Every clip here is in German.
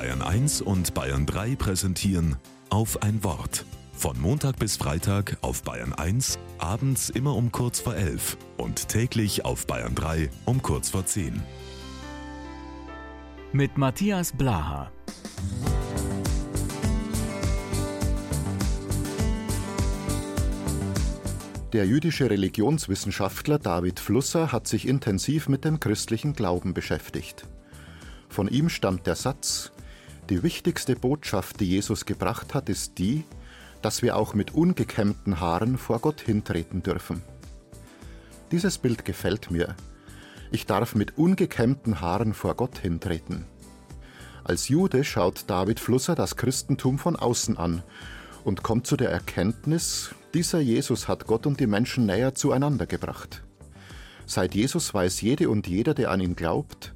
Bayern 1 und Bayern 3 präsentieren auf ein Wort. Von Montag bis Freitag auf Bayern 1, abends immer um kurz vor 11 und täglich auf Bayern 3 um kurz vor 10. Mit Matthias Blaha. Der jüdische Religionswissenschaftler David Flusser hat sich intensiv mit dem christlichen Glauben beschäftigt. Von ihm stammt der Satz, die wichtigste Botschaft, die Jesus gebracht hat, ist die, dass wir auch mit ungekämmten Haaren vor Gott hintreten dürfen. Dieses Bild gefällt mir. Ich darf mit ungekämmten Haaren vor Gott hintreten. Als Jude schaut David Flusser das Christentum von außen an und kommt zu der Erkenntnis, dieser Jesus hat Gott und die Menschen näher zueinander gebracht. Seit Jesus weiß jede und jeder, der an ihn glaubt,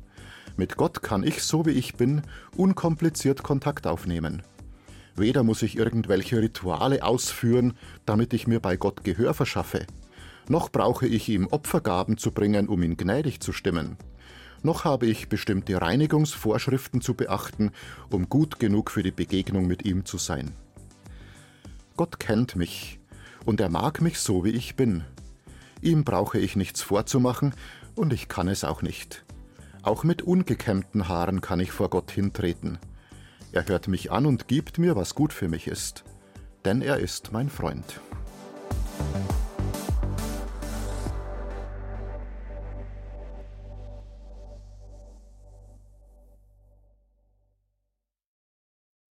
mit Gott kann ich, so wie ich bin, unkompliziert Kontakt aufnehmen. Weder muss ich irgendwelche Rituale ausführen, damit ich mir bei Gott Gehör verschaffe, noch brauche ich ihm Opfergaben zu bringen, um ihn gnädig zu stimmen, noch habe ich bestimmte Reinigungsvorschriften zu beachten, um gut genug für die Begegnung mit ihm zu sein. Gott kennt mich und er mag mich so, wie ich bin. Ihm brauche ich nichts vorzumachen und ich kann es auch nicht. Auch mit ungekämmten Haaren kann ich vor Gott hintreten. Er hört mich an und gibt mir, was gut für mich ist, denn er ist mein Freund.